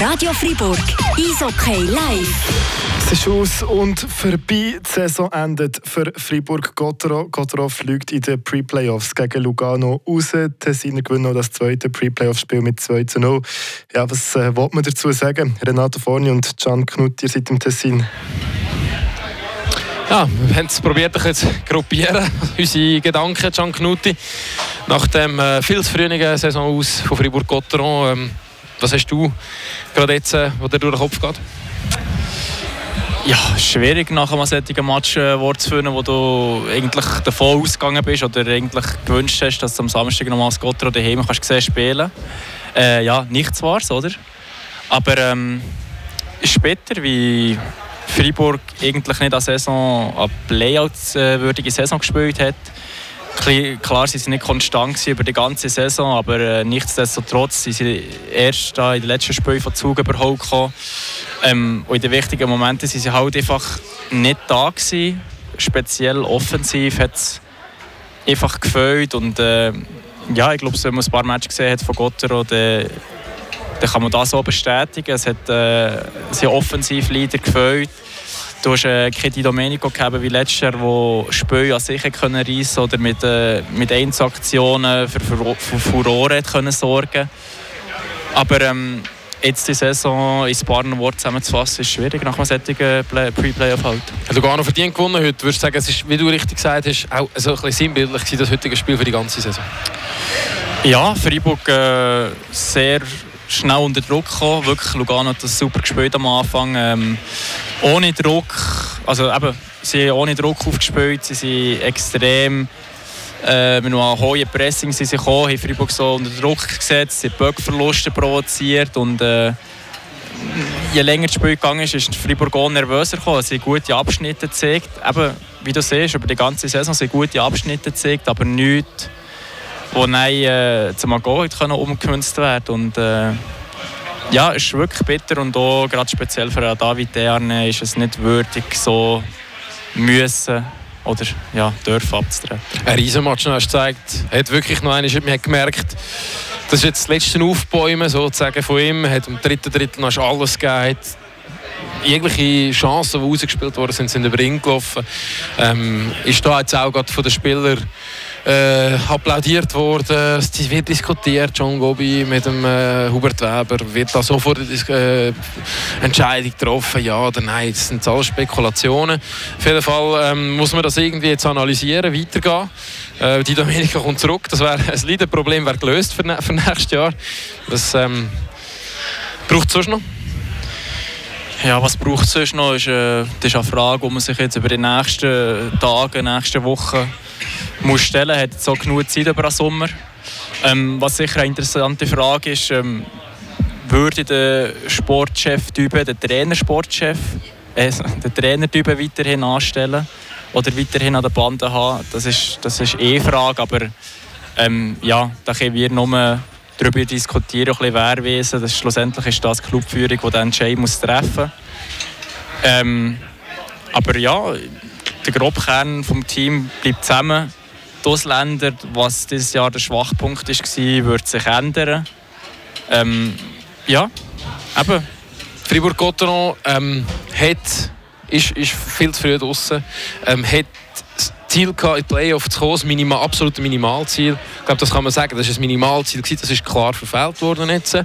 Radio Fribourg, Eishockey live. Es ist aus und vorbei. Die Saison endet für Fribourg-Gottero. Gottero fliegt in den Pre-Playoffs gegen Lugano raus. Tessiner gewinnen noch das zweite Pre-Playoff-Spiel mit 2 zu 0. Ja, was äh, will man dazu sagen? Renato Forni und Can Knut, ihr seid im Tessin. Ja, wir haben es probiert, zu gruppieren, unsere Gedanken, Can Knutti. Nach dem äh, viel zu frühen Saison aus von Fribourg-Gotteron. Ähm, was hast du gerade jetzt, äh, was dir durch den Kopf geht? Ja, schwierig nach einem solchen Match äh, Wort zu führen, wo du eigentlich davon ausgegangen bist oder eigentlich gewünscht hast, dass du am Samstag nochmal das Gottro daheim kannst sehen spielen. Äh, ja, nichts war's, oder? Aber ähm, später, wie Freiburg eigentlich nicht eine Saison, eine Playout-würdige Saison gespielt hat, Klar sie sind nicht konstant über die ganze Saison, aber äh, nichtsdestotrotz sind sie erst in den letzten Spielen von Zug überholt gekommen. Ähm, und in den wichtigen Momenten sind sie halt einfach nicht da gewesen. Speziell offensiv hat es einfach gefällt und äh, ja, ich glaube, wenn man ein paar Matches gesehen hat von Gottero, dann, dann kann man das so bestätigen. Es hat äh, sehr offensiv Leader gefällt. Du hast äh, Keti Domenico gehabt wie letztes Jahr, der Spiele an sich können reissen oder mit, äh, mit Einzelaktionen für, für, für Furore können sorgen Aber ähm, jetzt die Saison in ein paar Worten zusammenzufassen, ist schwierig nach einem solchen Pre-Playoff halt. Hat Lugano verdient gewonnen heute? Würdest du sagen, es ist, wie du richtig gesagt hast, auch so ein bisschen sinnbildlich das heutige Spiel für die ganze Saison? Ja, Freiburg äh, sehr schnell unter Druck gekommen. Wirklich, Lugano hat das super gespielt am Anfang. Ähm, ohne Druck, also eben, sie haben ohne Druck aufgespielt, sie sind extrem äh, mit einem hohen Pressing sind sie gekommen, haben Freiburg so unter Druck gesetzt, sie haben Böckverluste provoziert und äh, je länger das Spiel gegangen ist, ist Freiburg auch nervöser gekommen. Sie haben gute Abschnitte gezeigt, eben, wie du siehst, über die ganze Saison sind gute Abschnitte gezeigt, aber nichts wo dann äh, zum Goal umgemünzt werden und äh, ja, es ist wirklich bitter und auch gerade speziell für David Dearne ist es nicht würdig, so müssen oder ja, dürfen abzutreten. Ein Riesenmatch, hast du gezeigt. hat wirklich noch einmal, man hat gemerkt, das ist jetzt das letzte Aufbäumen sozusagen von ihm. Hat im dritten Drittel noch alles gegeben. Jegliche Chancen, die rausgespielt worden sind, sind über ihn gelaufen. Ähm, ist da jetzt auch gerade von den Spielern äh, applaudiert worden, es wird diskutiert, John Gobi mit dem äh, Hubert Weber, wird da sofort eine äh, Entscheidung getroffen, ja oder nein, das sind alles Spekulationen. Auf jeden Fall ähm, muss man das irgendwie jetzt analysieren, weitergehen. Äh, die Dominika kommt zurück, das wäre ein Leidenproblem wäre gelöst für, für nächstes Jahr. Was ähm, braucht es sonst noch? Ja, was braucht es sonst noch, äh, das ist eine Frage, die man sich jetzt über die nächsten Tage, nächsten Wochen muss stellen hat so genug Zeit über den Sommer. Ähm, was sicher eine interessante Frage ist, ähm, würde der Sportchef der Trainersportchef, äh, den Trainertyp weiterhin anstellen oder weiterhin an der Bande haben? Das ist, das ist eh eine Frage, aber ähm, ja, da können wir nur darüber diskutieren, ein wer wissen. Das schlussendlich ist das die Clubführung, die den Entscheid muss treffen muss. Ähm, aber ja, der Grobkern des Teams bleibt zusammen. Die Ausländer, was dieses Jahr der Schwachpunkt war, wird sich ändern. Ähm, ja, eben. Fribourg-Gotteron ähm, hat, ist, ist viel zu früh draußen, ähm, hat das Ziel gehabt, in die Playoff zu kommen, das Minimal, absolute Minimalziel. Ich glaube, das kann man sagen, das ist ein Minimalziel, das ist klar verfehlt worden jetzt.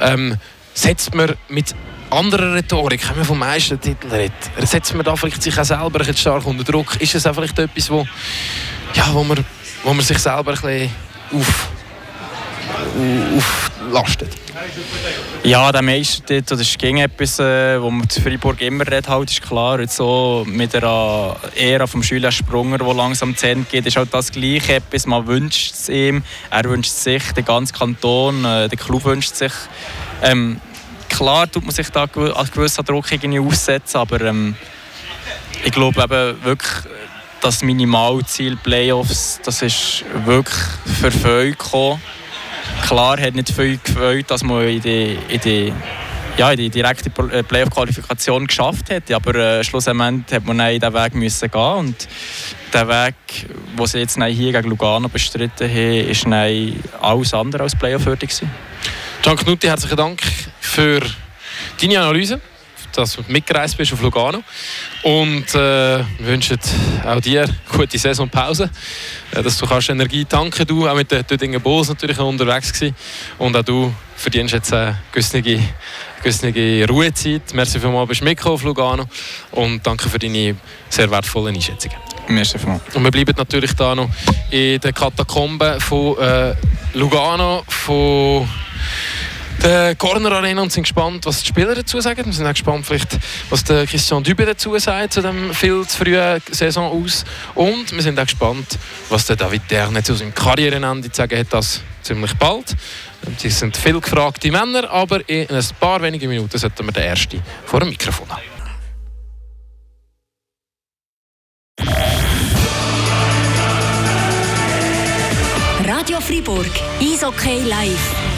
Ähm, setzt man mit anderer Rhetorik, wenn man vom Meistertitel redet, setzt man da vielleicht sich auch selber ein stark unter Druck? Ist es auch vielleicht etwas, wo, ja, wo, man, wo man sich selber ein bisschen auf, auflastet? Ja, der Meistertitel das ist gegen etwas, äh, wo man zu Freiburg immer redet, halt, ist klar. Jetzt so mit der Ära vom Schüler Sprunger, der langsam zu Ende geht, ist halt das Gleiche etwas. Man wünscht es ihm, er wünscht sich, der ganze Kanton, äh, der Club wünscht sich. Ähm, klar tut man sich da als gewissen Druck irgendwie aussetzen, aber ähm, ich glaube eben wirklich, das Minimalziel Playoffs, das ist wirklich verfolgt Klar hat nicht viel gefällt, dass man in die, in die ja, die direkte äh, Playoff-Qualifikation geschafft hat. Aber äh, schlussendlich hat man diesen Weg müssen gehen und der Weg, den sie jetzt hier gegen Lugano bestritten haben, ist alles andere als Playoff-würdig Gian Knutti, herzlichen Dank für deine Analyse dass du mitgereist bist auf Lugano. Und äh, wünschen auch dir gute Saisonpause, äh, dass du kannst Energie tanken. Du auch mit den Tüdingen Bulls natürlich unterwegs gewesen. Und auch du verdienst jetzt eine gewisse, gewisse Ruhezeit. Merci vielmals, bist mitgekommen auf Lugano. Und danke für deine sehr wertvollen Einschätzungen. Merci vielmals. Und wir bleiben natürlich da noch in den Katakomben von äh, Lugano, von der Corner Arena und sind gespannt, was die Spieler dazu sagen. Wir sind auch gespannt, vielleicht, was der Christian Dübe dazu sagt zu dem viel zu frühen Saison aus. Und wir sind auch gespannt, was der David Derne zu seinem Karrierenende sagen hat, das ziemlich bald. Sie sind viel gefragte Männer, aber in ein paar wenigen Minuten sollten wir den ersten vor dem Mikrofon haben. Radio Fribourg, Eishockey live.